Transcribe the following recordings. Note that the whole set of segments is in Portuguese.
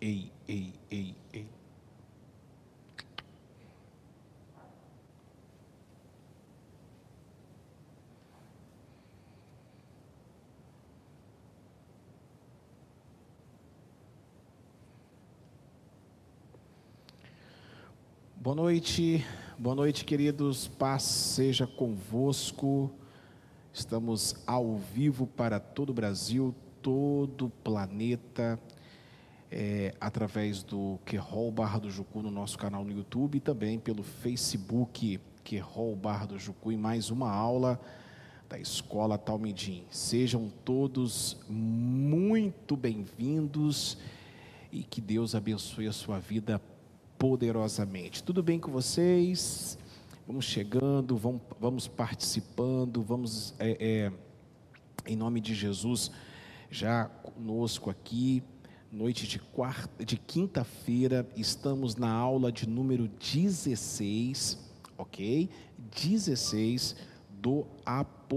ei, ei, ei, ei. Boa noite, boa noite, queridos. Paz seja convosco. Estamos ao vivo para todo o Brasil, todo o planeta, é, através do Querol Barra do Jucu no nosso canal no YouTube e também pelo Facebook Querol Barra do Jucu em mais uma aula da Escola Talmidim. Sejam todos muito bem-vindos e que Deus abençoe a sua vida poderosamente. Tudo bem com vocês? Vamos chegando, vamos, vamos participando, vamos, é, é, em nome de Jesus, já conosco aqui, noite de, quarta, de quinta-feira, estamos na aula de número 16, ok? 16 do Apocalipse.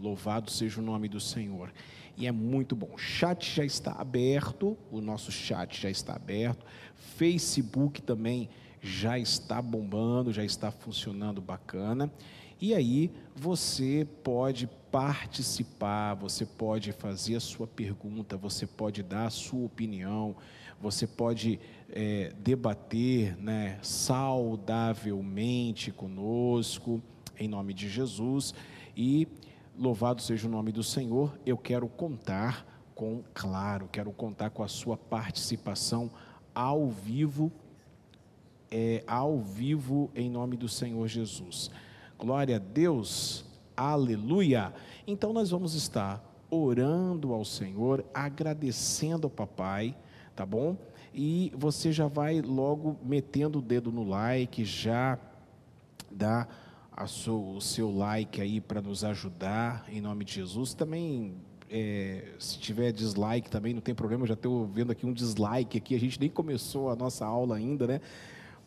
Louvado seja o nome do Senhor. E é muito bom. Chat já está aberto, o nosso chat já está aberto. Facebook também já está bombando, já está funcionando bacana. E aí você pode participar, você pode fazer a sua pergunta, você pode dar a sua opinião, você pode é, debater né, saudavelmente conosco, em nome de Jesus. E louvado seja o nome do Senhor, eu quero contar com, claro, quero contar com a sua participação ao vivo, é, ao vivo em nome do Senhor Jesus. Glória a Deus, aleluia. Então nós vamos estar orando ao Senhor, agradecendo ao papai, tá bom? E você já vai logo metendo o dedo no like, já dá sua, o seu like aí para nos ajudar, em nome de Jesus. Também é, se tiver dislike também não tem problema, já estou vendo aqui um dislike aqui, a gente nem começou a nossa aula ainda, né?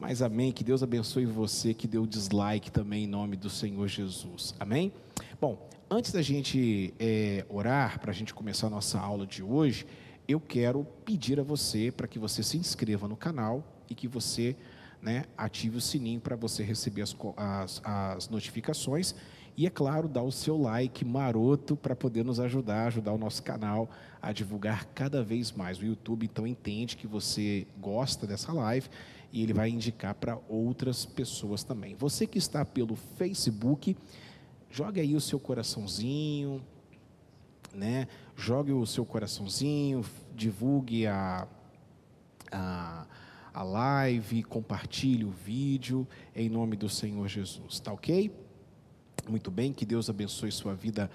Mas amém, que Deus abençoe você que deu dislike também em nome do Senhor Jesus, amém? Bom, antes da gente é, orar, para a gente começar a nossa aula de hoje, eu quero pedir a você para que você se inscreva no canal e que você né, ative o sininho para você receber as, as, as notificações e, é claro, dar o seu like maroto para poder nos ajudar, ajudar o nosso canal a divulgar cada vez mais. O YouTube, então, entende que você gosta dessa live e ele vai indicar para outras pessoas também. Você que está pelo Facebook, jogue aí o seu coraçãozinho, né? Jogue o seu coraçãozinho, divulgue a, a, a live, compartilhe o vídeo em nome do Senhor Jesus, tá ok? Muito bem, que Deus abençoe sua vida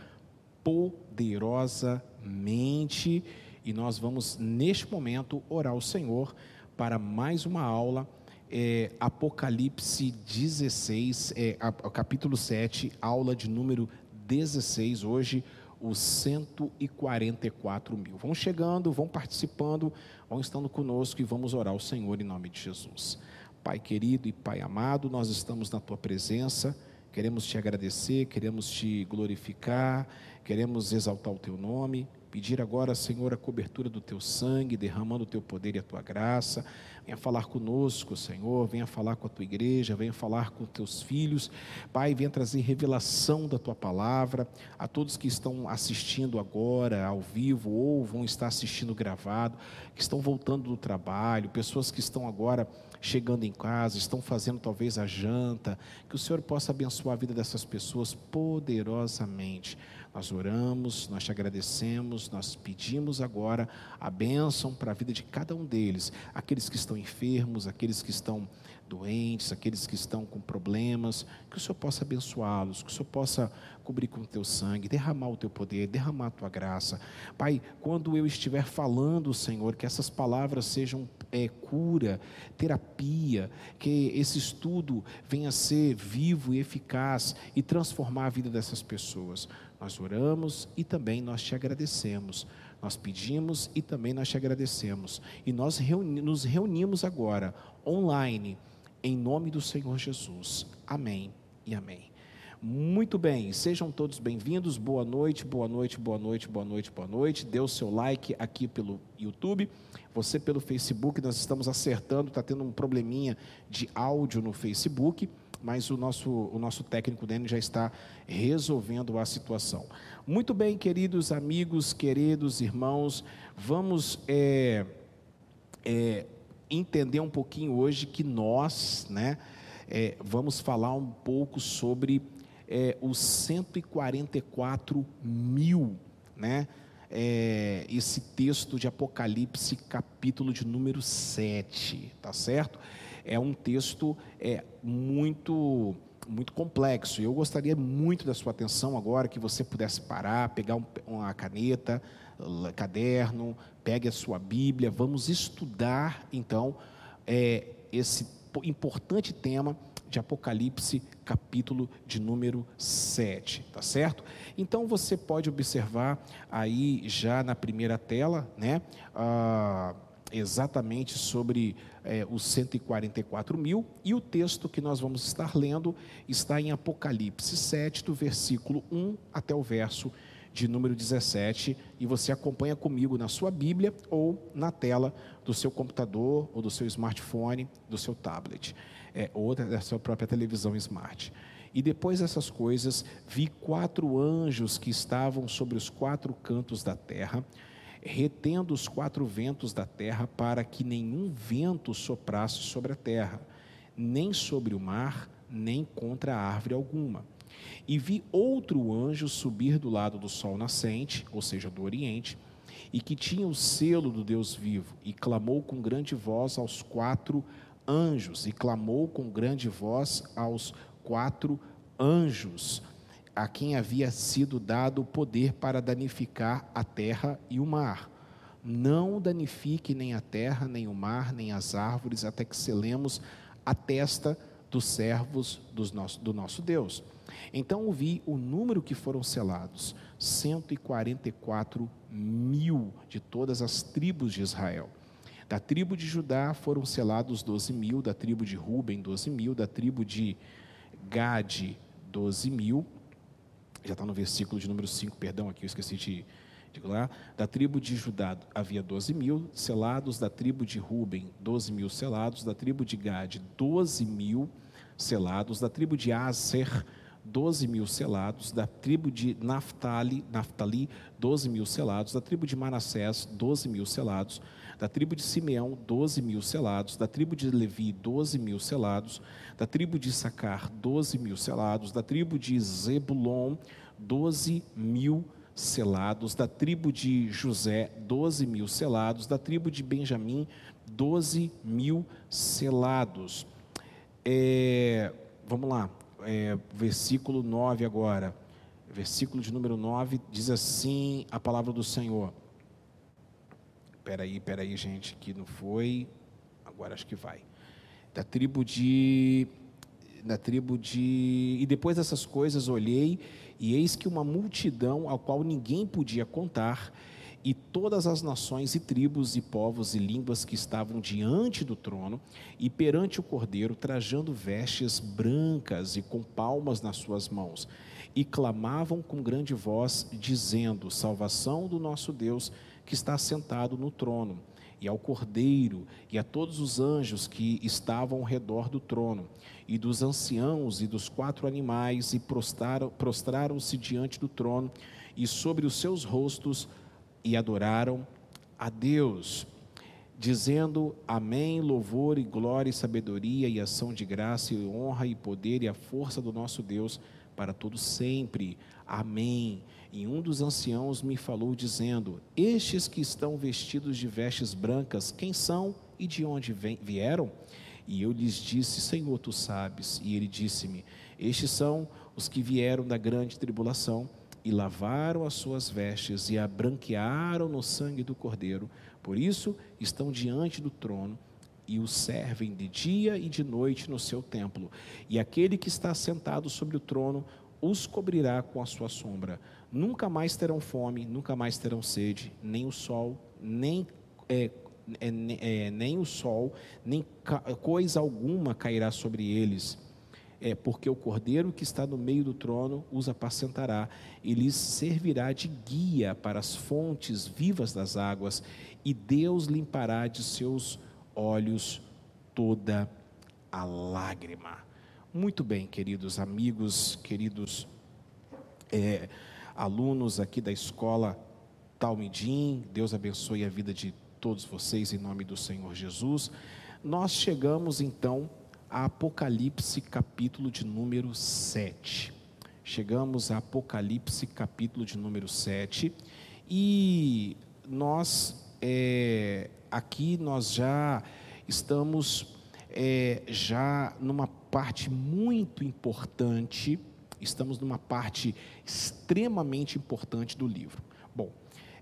poderosamente. E nós vamos, neste momento, orar ao Senhor para mais uma aula. É, Apocalipse 16, é, a, a, capítulo 7, aula de número 16, hoje, os 144 mil. Vão chegando, vão participando, vão estando conosco e vamos orar ao Senhor em nome de Jesus. Pai querido e Pai amado, nós estamos na tua presença Queremos te agradecer, queremos te glorificar, queremos exaltar o teu nome, pedir agora, Senhor, a cobertura do teu sangue, derramando o teu poder e a tua graça. Venha falar conosco, Senhor, venha falar com a tua igreja, venha falar com teus filhos. Pai, venha trazer revelação da tua palavra a todos que estão assistindo agora ao vivo ou vão estar assistindo gravado, que estão voltando do trabalho, pessoas que estão agora chegando em casa, estão fazendo talvez a janta, que o Senhor possa abençoar a vida dessas pessoas poderosamente. Nós oramos, nós te agradecemos, nós pedimos agora a bênção para a vida de cada um deles, aqueles que estão enfermos, aqueles que estão doentes, aqueles que estão com problemas, que o Senhor possa abençoá-los, que o Senhor possa cobrir com o teu sangue, derramar o teu poder, derramar a tua graça. Pai, quando eu estiver falando, Senhor, que essas palavras sejam é, cura, terapia, que esse estudo venha a ser vivo e eficaz e transformar a vida dessas pessoas. Nós oramos e também nós te agradecemos. Nós pedimos e também nós te agradecemos. E nós reuni nos reunimos agora, online, em nome do Senhor Jesus. Amém e amém. Muito bem, sejam todos bem-vindos. Boa noite, boa noite, boa noite, boa noite, boa noite. Dê o seu like aqui pelo YouTube. Você pelo Facebook, nós estamos acertando, está tendo um probleminha de áudio no Facebook, mas o nosso, o nosso técnico Dani já está resolvendo a situação. Muito bem, queridos amigos, queridos irmãos, vamos é, é, entender um pouquinho hoje que nós, né, é, vamos falar um pouco sobre é, os 144 mil, né? é, esse texto de Apocalipse, capítulo de número 7, tá certo? É um texto é, muito muito complexo. Eu gostaria muito da sua atenção agora, que você pudesse parar, pegar um, uma caneta, caderno, pegue a sua Bíblia, vamos estudar então é, esse importante tema de Apocalipse, capítulo de número 7, tá certo? Então você pode observar aí já na primeira tela, né? Ah, exatamente sobre é, os 144 mil, e o texto que nós vamos estar lendo está em Apocalipse 7, do versículo 1 até o verso de número 17, e você acompanha comigo na sua Bíblia ou na tela do seu computador ou do seu smartphone, do seu tablet é, ou da sua própria televisão smart. E depois dessas coisas, vi quatro anjos que estavam sobre os quatro cantos da terra, retendo os quatro ventos da terra, para que nenhum vento soprasse sobre a terra, nem sobre o mar, nem contra árvore alguma. E vi outro anjo subir do lado do sol nascente, ou seja, do oriente, e que tinha o selo do Deus vivo, e clamou com grande voz aos quatro anjos e clamou com grande voz aos quatro anjos, a quem havia sido dado o poder para danificar a terra e o mar. Não danifique nem a terra, nem o mar, nem as árvores, até que selemos a testa dos servos dos nosso, do nosso Deus. Então ouvi o número que foram selados: 144 mil de todas as tribos de Israel. Da tribo de Judá foram selados 12 mil, da tribo de Ruben, 12 mil, da tribo de Gade, 12 mil. Já está no versículo de número 5, perdão, aqui eu esqueci de, de lá. Da tribo de Judá havia 12 mil selados, da tribo de Ruben, 12 mil selados, da tribo de Gade, 12 mil selados, da tribo de Aser, 12 mil selados, da tribo de Naphtali, Naphtali 12 mil selados, da tribo de Manassés, 12 mil selados, da tribo de Simeão, 12 mil selados, da tribo de Levi, 12 mil selados, da tribo de Sacar, 12 mil selados, da tribo de Zebulon, 12 mil selados, da tribo de José, 12 mil selados, da tribo de Benjamim, 12 mil selados. É, vamos lá, é, versículo 9 agora. Versículo de número 9 diz assim a palavra do Senhor. Peraí, peraí, gente, que não foi. Agora acho que vai. Da tribo de. Da tribo de. E depois dessas coisas olhei, e eis que uma multidão ao qual ninguém podia contar, e todas as nações e tribos e povos e línguas que estavam diante do trono e perante o cordeiro, trajando vestes brancas e com palmas nas suas mãos, e clamavam com grande voz, dizendo: Salvação do nosso Deus que está sentado no trono, e ao Cordeiro, e a todos os anjos que estavam ao redor do trono, e dos anciãos e dos quatro animais, e prostraram-se diante do trono, e sobre os seus rostos, e adoraram a Deus, dizendo: Amém, louvor e glória e sabedoria e ação de graça e honra e poder e a força do nosso Deus para todos sempre. Amém. E um dos anciãos me falou, dizendo: Estes que estão vestidos de vestes brancas, quem são e de onde vieram? E eu lhes disse: Senhor, tu sabes. E ele disse-me: Estes são os que vieram da grande tribulação e lavaram as suas vestes e a branquearam no sangue do Cordeiro. Por isso estão diante do trono e o servem de dia e de noite no seu templo. E aquele que está sentado sobre o trono os cobrirá com a sua sombra. Nunca mais terão fome, nunca mais terão sede, nem o sol, nem é, é, é, nem o sol, nem coisa alguma cairá sobre eles, é porque o cordeiro que está no meio do trono os apacentará e lhes servirá de guia para as fontes vivas das águas, e Deus limpará de seus olhos toda a lágrima. Muito bem, queridos amigos, queridos é, alunos aqui da escola Talmidim, Deus abençoe a vida de todos vocês em nome do Senhor Jesus. Nós chegamos então a Apocalipse, capítulo de número 7. Chegamos a Apocalipse, capítulo de número 7, e nós, é, aqui nós já estamos é, já numa parte muito importante, estamos numa parte extremamente importante do livro. Bom,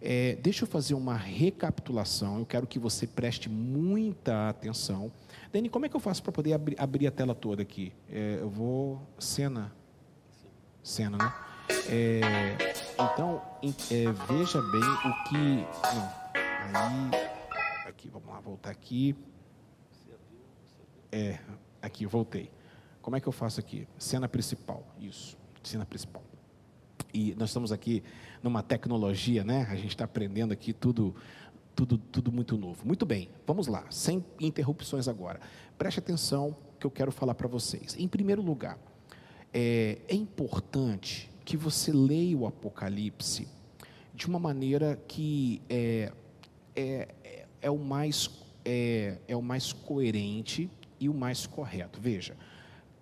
é, deixa eu fazer uma recapitulação, eu quero que você preste muita atenção Dani, como é que eu faço para poder abrir, abrir, a tela toda aqui? É, eu vou. Cena. Cena, né? É, então, é, veja bem o que. Não. Aí. Aqui, vamos lá, voltar aqui. É, aqui, voltei. Como é que eu faço aqui? Cena principal. Isso, cena principal. E nós estamos aqui numa tecnologia, né? A gente está aprendendo aqui tudo tudo, tudo muito novo. Muito bem, vamos lá, sem interrupções agora. Preste atenção que eu quero falar para vocês. Em primeiro lugar, é, é importante que você leia o Apocalipse de uma maneira que é, é, é, é o, mais, é, é o mais coerente e o mais correto. Veja,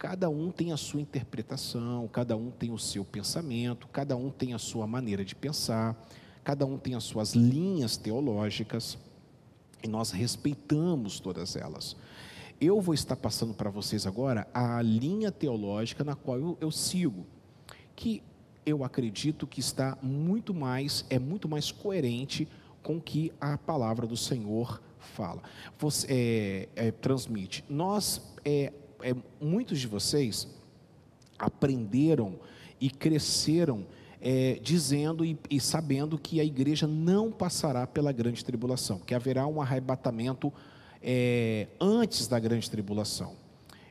cada um tem a sua interpretação, cada um tem o seu pensamento, cada um tem a sua maneira de pensar cada um tem as suas linhas teológicas e nós respeitamos todas elas. Eu vou estar passando para vocês agora a linha teológica na qual eu, eu sigo, que eu acredito que está muito mais, é muito mais coerente com o que a palavra do Senhor fala, você, é, é, transmite. Nós, é, é muitos de vocês aprenderam e cresceram é, dizendo e, e, sabendo que a igreja não passará pela grande tribulação, que haverá um arrebatamento é, antes da grande tribulação.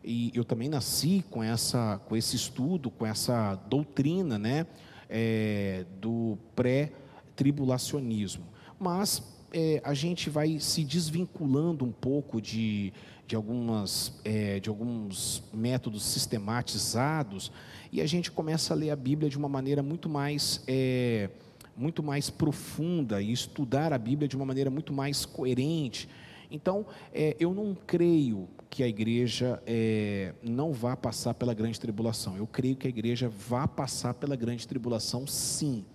E eu também nasci com, essa, com esse estudo, com essa doutrina né, é, do pré-tribulacionismo. Mas é, a gente vai se desvinculando um pouco de, de, algumas, é, de alguns métodos sistematizados e a gente começa a ler a Bíblia de uma maneira muito mais, é, muito mais profunda e estudar a Bíblia de uma maneira muito mais coerente. Então, é, eu não creio que a igreja é, não vá passar pela grande tribulação. Eu creio que a igreja vá passar pela grande tribulação, sim.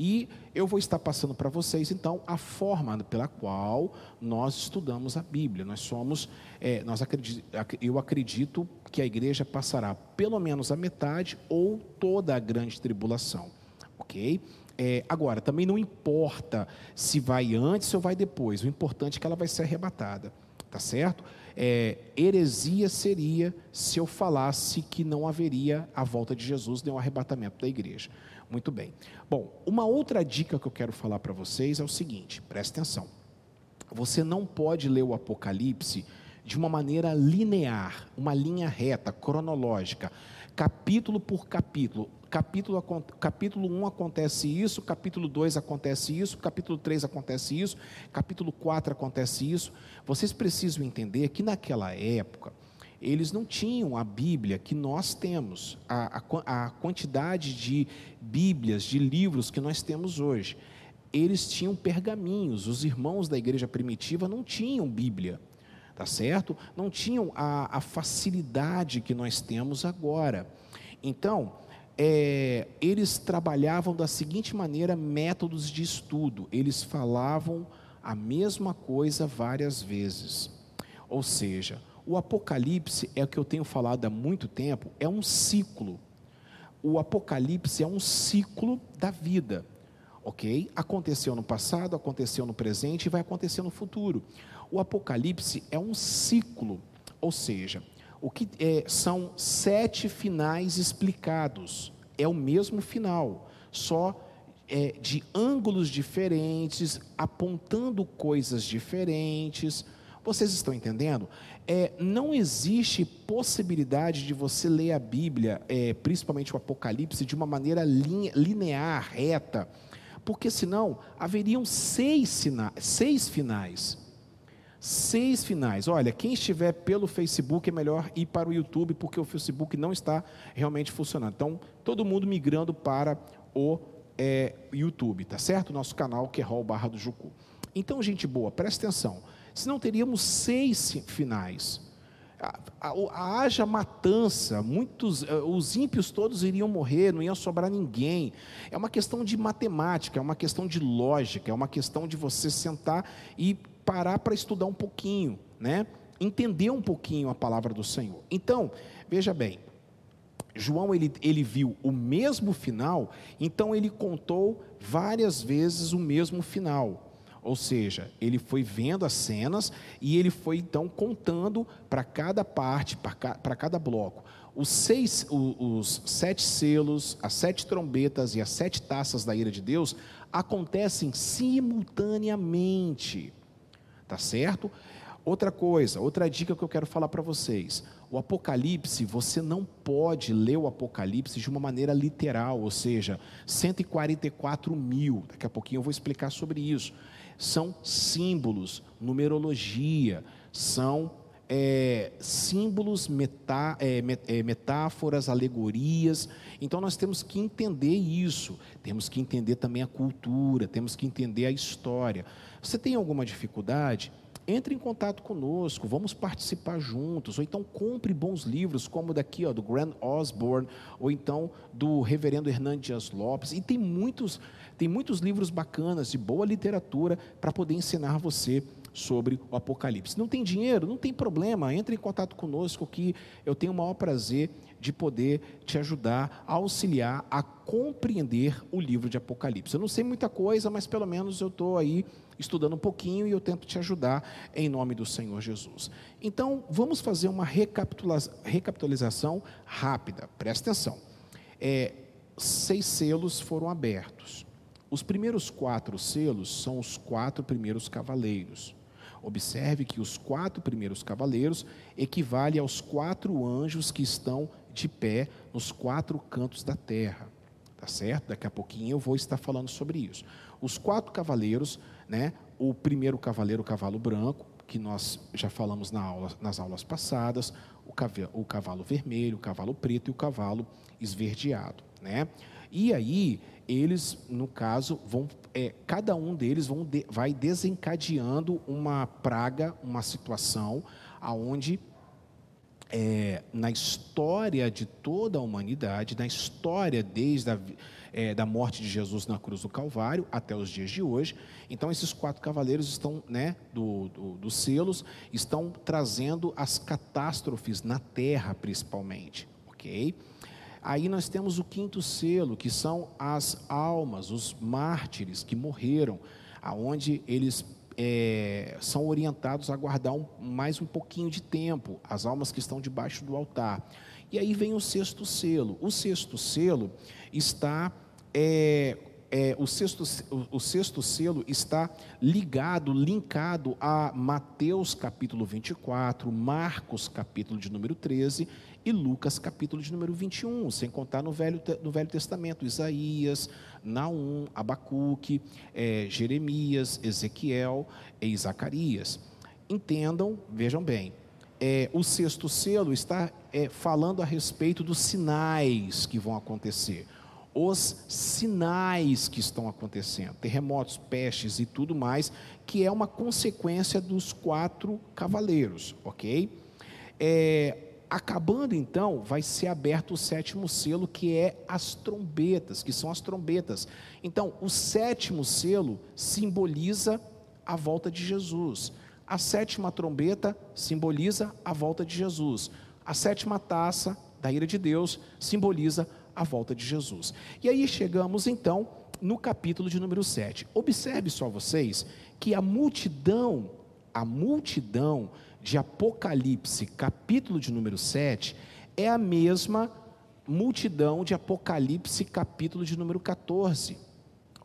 E eu vou estar passando para vocês, então, a forma pela qual nós estudamos a Bíblia. Nós somos, é, nós acredito, eu acredito que a igreja passará pelo menos a metade ou toda a grande tribulação, ok? É, agora, também não importa se vai antes ou vai depois, o importante é que ela vai ser arrebatada, tá certo? É, heresia seria se eu falasse que não haveria a volta de Jesus nem o arrebatamento da igreja. Muito bem. Bom, uma outra dica que eu quero falar para vocês é o seguinte: preste atenção. Você não pode ler o Apocalipse de uma maneira linear, uma linha reta, cronológica, capítulo por capítulo. Capítulo, capítulo 1 acontece isso, capítulo 2 acontece isso, capítulo 3 acontece isso, capítulo 4 acontece isso. Vocês precisam entender que naquela época, eles não tinham a Bíblia que nós temos, a, a, a, quantidade de Bíblias, de livros que nós temos hoje. Eles tinham pergaminhos, os irmãos da igreja primitiva não tinham Bíblia, tá certo? Não tinham a, a facilidade que nós temos agora. Então, é, eles trabalhavam da seguinte maneira métodos de estudo, eles falavam a mesma coisa várias vezes. Ou seja, o Apocalipse é o que eu tenho falado há muito tempo, é um ciclo. O Apocalipse é um ciclo da vida, ok? Aconteceu no passado, aconteceu no presente e vai acontecer no futuro. O Apocalipse é um ciclo, ou seja, o que é, são sete finais explicados. É o mesmo final, só é, de ângulos diferentes, apontando coisas diferentes Vocês estão entendendo? É, não existe possibilidade de você ler a Bíblia, é, principalmente o Apocalipse, de uma maneira linha, linear, reta, porque senão haveriam seis, sina, seis finais. Seis finais. Olha, quem estiver pelo Facebook é melhor ir para o YouTube, porque o Facebook não está realmente funcionando. Então, todo mundo migrando para o é, YouTube, tá certo? Nosso canal que é Hall Barra do Jucu. Então, gente boa, presta atenção. Senão teríamos seis finais. Haja matança, muitos, eh, os ímpios todos iriam morrer, não ia sobrar ninguém. É uma questão de matemática, é uma questão de lógica, é uma questão de você sentar e parar para estudar um pouquinho, né? Entender um pouquinho a palavra do Senhor. Então, veja bem, João ele, ele viu o mesmo final, então ele contou várias vezes o mesmo final. Ou seja, ele foi vendo as cenas e ele foi então contando para cada parte, para cada bloco. Os, seis, os sete selos, as sete trombetas e as sete taças da ira de Deus acontecem simultaneamente. Tá certo? Outra coisa, outra dica que eu quero falar para vocês. O Apocalipse, você não pode ler o Apocalipse de uma maneira literal, ou seja, 144 mil. Daqui a pouquinho eu vou explicar sobre isso são símbolos, numerologia, são é, símbolos, metá, é, é, metáforas, alegorias. Então nós temos que entender isso, temos que entender também a cultura, temos que entender a história. Você tem alguma dificuldade? Entre em contato conosco, vamos participar juntos, ou então compre bons livros, como daqui, ó, do Grant Osborne, ou então do Reverendo Hernandes Lopes, e tem muitos tem muitos livros bacanas, de boa literatura, para poder ensinar você sobre o Apocalipse. Não tem dinheiro? Não tem problema, entre em contato conosco que eu tenho o maior prazer de poder te ajudar a auxiliar a compreender o livro de Apocalipse. Eu não sei muita coisa, mas pelo menos eu estou aí estudando um pouquinho e eu tento te ajudar em nome do Senhor Jesus. Então, vamos fazer uma recapitalização rápida, presta atenção. É, seis selos foram abertos. Os primeiros quatro selos são os quatro primeiros cavaleiros. Observe que os quatro primeiros cavaleiros equivalem aos quatro anjos que estão de pé nos quatro cantos da terra. Tá certo? Daqui a pouquinho eu vou estar falando sobre isso. Os quatro cavaleiros, né? O primeiro cavaleiro, o cavalo branco, que nós já falamos na aula, nas aulas passadas, o cavalo, o cavalo vermelho, o cavalo preto e o cavalo esverdeado, né? E aí eles, no caso, vão, é, cada um deles vão de, vai desencadeando uma praga, uma situação aonde é, na história de toda a humanidade, na história desde a é, da morte de Jesus na cruz do Calvário até os dias de hoje. Então, esses quatro cavaleiros estão, né, do, do, dos selos, estão trazendo as catástrofes na terra, principalmente, ok? Aí nós temos o quinto selo, que são as almas, os mártires que morreram, aonde eles é, são orientados a guardar um, mais um pouquinho de tempo, as almas que estão debaixo do altar. E aí vem o sexto selo. O sexto selo está é, é, o, sexto, o, o, sexto selo está ligado, linkado a Mateus capítulo 24, Marcos capítulo de número 13 e Lucas capítulo de número 21, sem contar no Velho, no Velho Testamento, Isaías, Naum, Abacuque, é, Jeremias, Ezequiel e Zacarias. Entendam, vejam bem, é, o sexto selo está é, falando a respeito dos sinais que vão acontecer, os sinais que estão acontecendo, terremotos, pestes e tudo mais, que é uma consequência dos quatro cavaleiros, ok? É, Acabando então, vai ser aberto o sétimo selo, que é as trombetas, que são as trombetas. Então, o sétimo selo simboliza a volta de Jesus. A sétima trombeta simboliza a volta de Jesus. A sétima taça da ira de Deus simboliza a volta de Jesus. E aí chegamos então no capítulo de número 7. Observe só vocês que a multidão, a multidão de Apocalipse, capítulo de número 7, é a mesma multidão de Apocalipse, capítulo de número 14,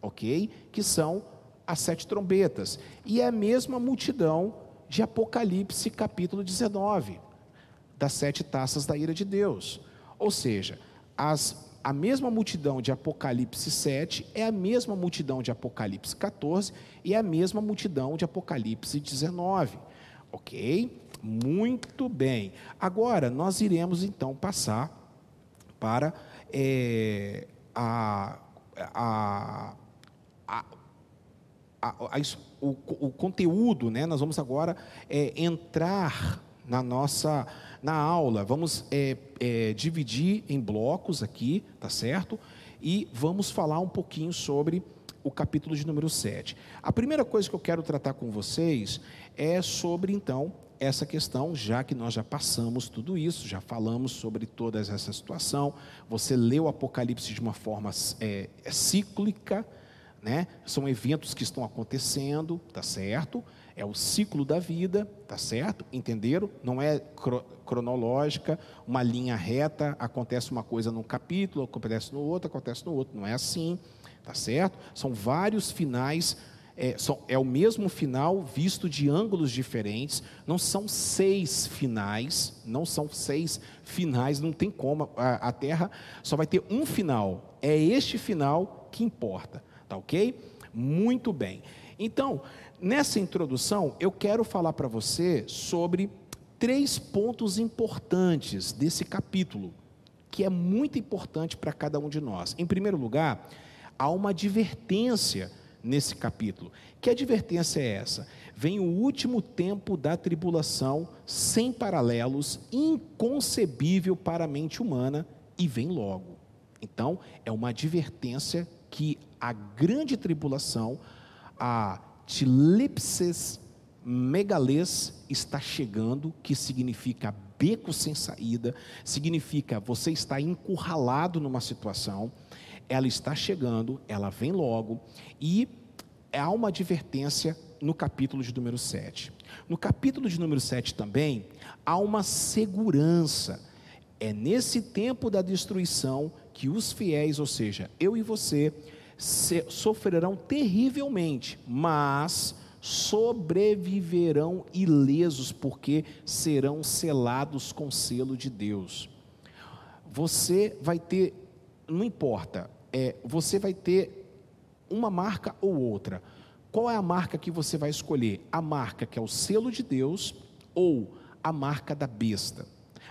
ok? Que são as sete trombetas. E é a mesma multidão de Apocalipse capítulo 19, das sete taças da ira de Deus. Ou seja, as, a mesma multidão de Apocalipse 7 é a mesma multidão de Apocalipse 14 e é a mesma multidão de Apocalipse 19. Ok? Muito bem. Agora, nós iremos então passar para é, a, a, a, a, o, o, conteúdo, né? Nós vamos agora é, entrar na nossa na aula. Vamos é, é, dividir em blocos aqui, tá certo? E vamos falar um pouquinho sobre o capítulo de número 7. A primeira coisa que eu quero tratar com vocês é sobre então essa questão, já que nós já passamos tudo isso, já falamos sobre toda essa situação. Você leu o Apocalipse de uma forma é, é cíclica, né? São eventos que estão acontecendo, tá certo? É o ciclo da vida, tá certo? Entenderam? Não é cronológica, uma linha reta, acontece uma coisa num capítulo, acontece no outro, acontece no outro. Não é assim, tá certo? São vários finais é, são, é, o mesmo final visto de ângulos diferentes, não são seis finais, não são seis finais, não tem como, a, a Terra só vai ter um final, é este final que importa. Tá ok? Muito bem. Então, nessa introdução, eu quero falar para você sobre três pontos importantes desse capítulo, que é muito importante para cada um de nós. Em primeiro lugar, há uma advertência nesse capítulo. Que advertência é essa? Vem o último tempo da tribulação, sem paralelos, inconcebível para a mente humana, e vem logo. Então, é uma advertência que a grande tribulação, a tilipses megalês está chegando, que significa beco sem saída, significa você está encurralado numa situação, ela está chegando, ela vem logo, e há uma advertência no capítulo de número 7. No capítulo de número 7 também, há uma segurança. É nesse tempo da destruição que os fiéis, ou seja, eu e você, sofrerão terrivelmente, mas sobreviverão ilesos, porque serão selados com selo de Deus. Você vai ter, não importa, é, você vai ter uma marca ou outra. Qual é a marca que você vai escolher? A marca que é o selo de Deus ou a marca da besta?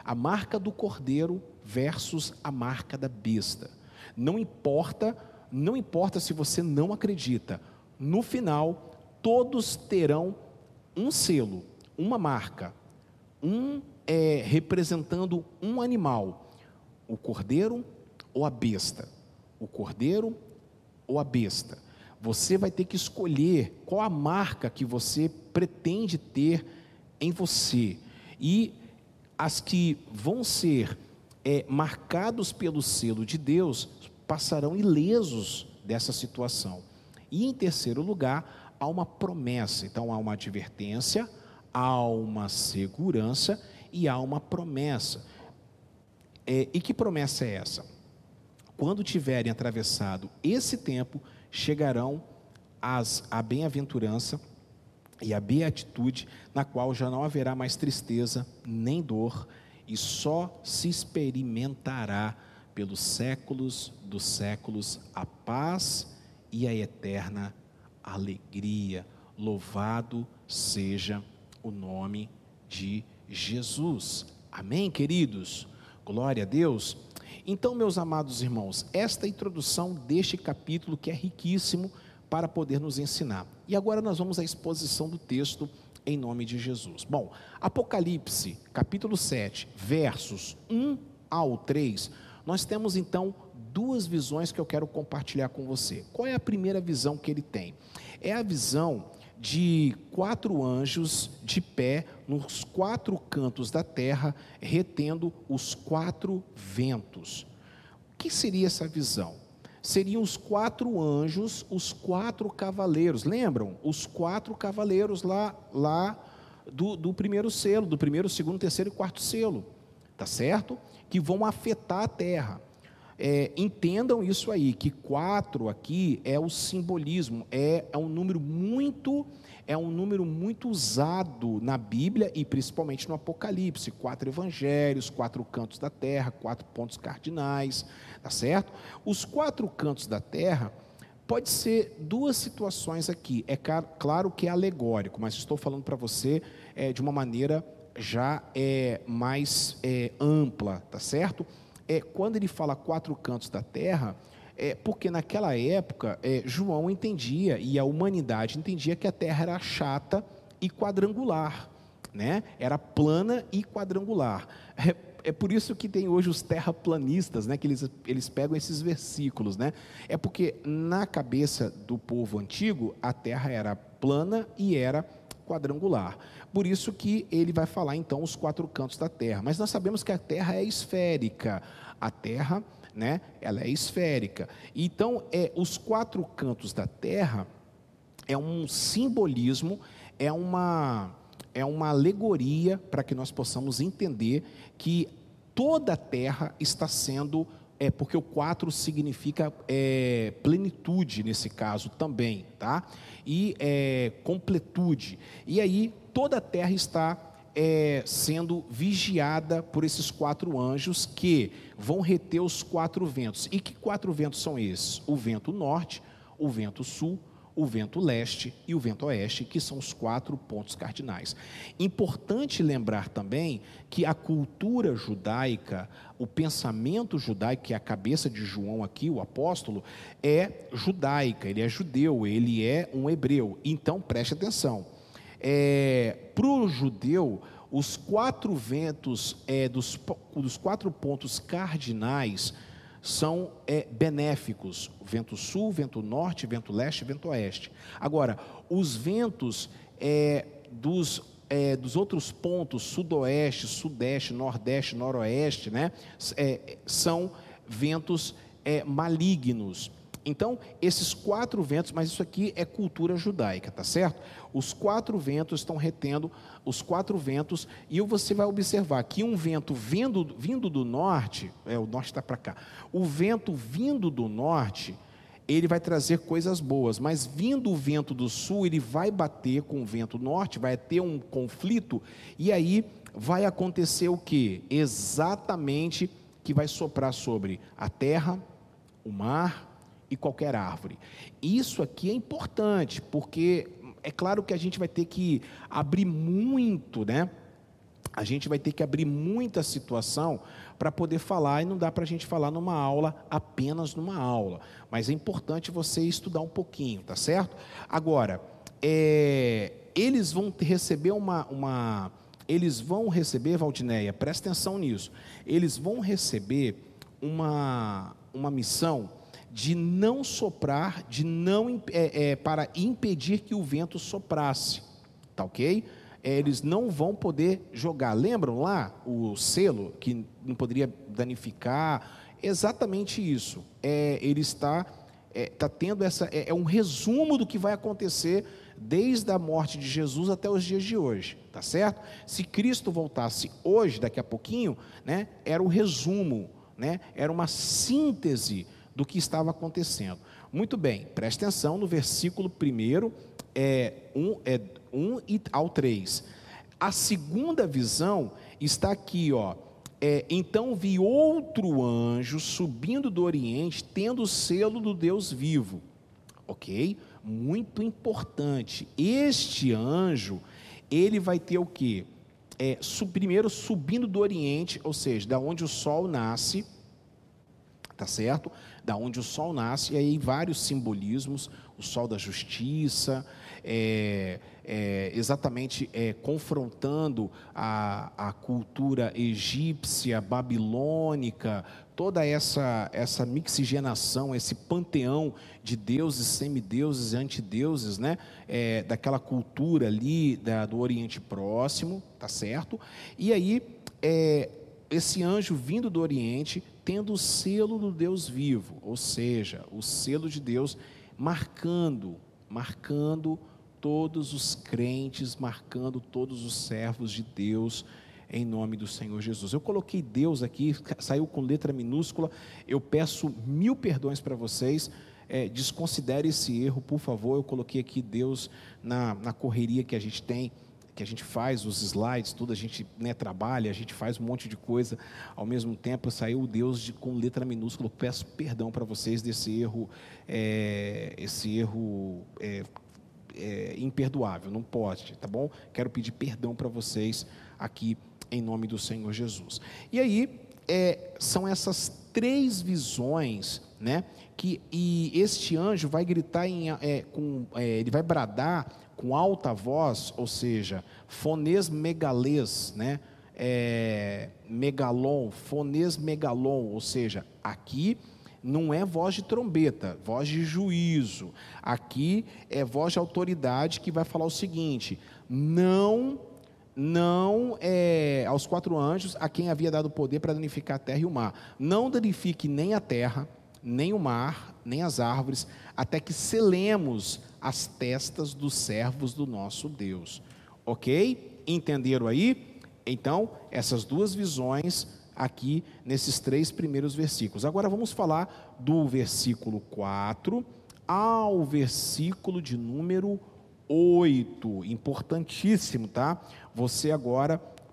A marca do cordeiro versus a marca da besta. Não importa não importa se você não acredita, no final, todos terão um selo, uma marca, um é, representando um animal, o cordeiro ou a besta. O cordeiro ou a besta. Você vai ter que escolher qual a marca que você pretende ter em você. E as que vão ser é, marcados pelo selo de Deus passarão ilesos dessa situação. E em terceiro lugar, há uma promessa. Então há uma advertência, há uma segurança e há uma promessa. É, e que promessa é essa? Quando tiverem atravessado esse tempo, chegarão as, a bem-aventurança e a beatitude, na qual já não haverá mais tristeza nem dor, e só se experimentará pelos séculos dos séculos a paz e a eterna alegria. Louvado seja o nome de Jesus. Amém, queridos? Glória a Deus. Então, meus amados irmãos, esta introdução deste capítulo que é riquíssimo para poder nos ensinar. E agora nós vamos à exposição do texto em nome de Jesus. Bom, Apocalipse, capítulo 7, versos 1 ao 3 nós temos então duas visões que eu quero compartilhar com você. Qual é a primeira visão que ele tem? É a visão de quatro anjos de pé nos quatro cantos da terra, retendo os quatro ventos. O que seria essa visão? Seriam os quatro anjos, os quatro cavaleiros. Lembram? Os quatro cavaleiros lá, lá do, do primeiro selo, do primeiro, segundo, terceiro e quarto selo. Tá certo? que vão afetar a terra. É, entendam isso aí, que quatro aqui é o simbolismo, é, é um número muito é um número muito usado na Bíblia e principalmente no Apocalipse. Quatro evangelhos, quatro cantos da terra, quatro pontos cardinais, tá certo? Os quatro cantos da terra pode ser duas situações aqui. É claro que é alegórico, mas estou falando para você é, de uma maneira já é mais é, ampla, tá certo? É, quando ele fala quatro cantos da terra, é porque naquela época é, João entendia e a humanidade entendia que a terra era chata e quadrangular, né? Era plana e quadrangular. É, é por isso que tem hoje os terraplanistas, né? Que eles, eles pegam esses versículos, né? É porque na cabeça do povo antigo a terra era plana e era quadrangular. Por isso que ele vai falar então os quatro cantos da terra. Mas nós sabemos que a terra é esférica. A terra, né, ela é esférica. Então, é os quatro cantos da terra é um simbolismo, é uma é uma alegoria para que nós possamos entender que toda a terra está sendo é porque o quatro significa é, plenitude nesse caso também, tá? E é, completude. E aí toda a terra está é, sendo vigiada por esses quatro anjos que vão reter os quatro ventos. E que quatro ventos são esses? O vento norte, o vento sul, o vento leste e o vento oeste, que são os quatro pontos cardinais. Importante lembrar também que a cultura judaica, o pensamento judaico, que é a cabeça de João aqui, o apóstolo, é judaica, ele é judeu, ele é um hebreu. Então preste atenção é, para o judeu, os quatro ventos é, dos, dos, quatro pontos cardinais são é, benéficos: vento sul, vento norte, vento leste, vento oeste. Agora, os ventos é, dos é, dos outros pontos, sudoeste, sudeste, nordeste, noroeste, né, é, são ventos é, malignos. Então, esses quatro ventos, mas isso aqui é cultura judaica, tá certo? Os quatro ventos estão retendo os quatro ventos, e você vai observar que um vento vindo, vindo do norte, é, o norte está para cá, o vento vindo do norte, ele vai trazer coisas boas, mas vindo o vento do sul, ele vai bater com o vento norte, vai ter um conflito, e aí vai acontecer o que? Exatamente que vai soprar sobre a terra, o mar e qualquer árvore. Isso aqui é importante, porque é claro que a gente vai ter que abrir muito, né? A gente vai ter que abrir muita situação para poder falar, e não dá para a gente falar numa aula, apenas numa aula. Mas é importante você estudar um pouquinho, tá certo? Agora, é, eles vão receber uma, uma. Eles vão receber, Valdineia, presta atenção nisso. Eles vão receber uma, uma missão de não soprar, de não é, é, para impedir que o vento soprasse, tá ok? É, eles não vão poder jogar. Lembram lá o selo que não poderia danificar? Exatamente isso. É, ele está é, tá tendo essa é, é um resumo do que vai acontecer desde a morte de Jesus até os dias de hoje, tá certo? Se Cristo voltasse hoje, daqui a pouquinho, né, era o resumo, né, era uma síntese do que estava acontecendo. Muito bem, preste atenção no versículo 1, é 1 é um ao 3. A segunda visão está aqui, ó. É, então vi outro anjo subindo do Oriente, tendo o selo do Deus vivo. Ok? Muito importante. Este anjo, ele vai ter o que? É, primeiro subindo do Oriente, ou seja, da onde o sol nasce, tá certo? Da onde o sol nasce, e aí vários simbolismos, o sol da justiça, é, é, exatamente é, confrontando a, a cultura egípcia, babilônica, toda essa, essa mixigenação, esse panteão de deuses, semideuses e antideuses, né? É, daquela cultura ali da, do Oriente Próximo, tá certo? E aí, é, esse anjo vindo do Oriente, tendo o selo do Deus vivo, ou seja, o selo de Deus marcando, marcando todos os crentes, marcando todos os servos de Deus em nome do Senhor Jesus. Eu coloquei Deus aqui, saiu com letra minúscula. Eu peço mil perdões para vocês. É, desconsidere esse erro, por favor. Eu coloquei aqui Deus na, na correria que a gente tem que a gente faz os slides, tudo, a gente né, trabalha, a gente faz um monte de coisa, ao mesmo tempo saiu o Deus de, com letra minúscula, peço perdão para vocês desse erro, é, esse erro é, é, imperdoável, não pode, tá bom? Quero pedir perdão para vocês aqui em nome do Senhor Jesus. E aí, é, são essas três visões, né? Que e este anjo vai gritar em, é, com, é, ele vai bradar com alta voz, ou seja, fonês megalês, né? É, megalon, fonês megalon, ou seja, aqui não é voz de trombeta, voz de juízo. Aqui é voz de autoridade que vai falar o seguinte: não, não é, aos quatro anjos a quem havia dado poder para danificar a terra e o mar. Não danifique nem a terra, nem o mar, nem as árvores, até que selemos as testas dos servos do nosso Deus. Ok? Entenderam aí? Então, essas duas visões aqui nesses três primeiros versículos. Agora vamos falar do versículo 4 ao versículo de número 8. Importantíssimo, tá? Você agora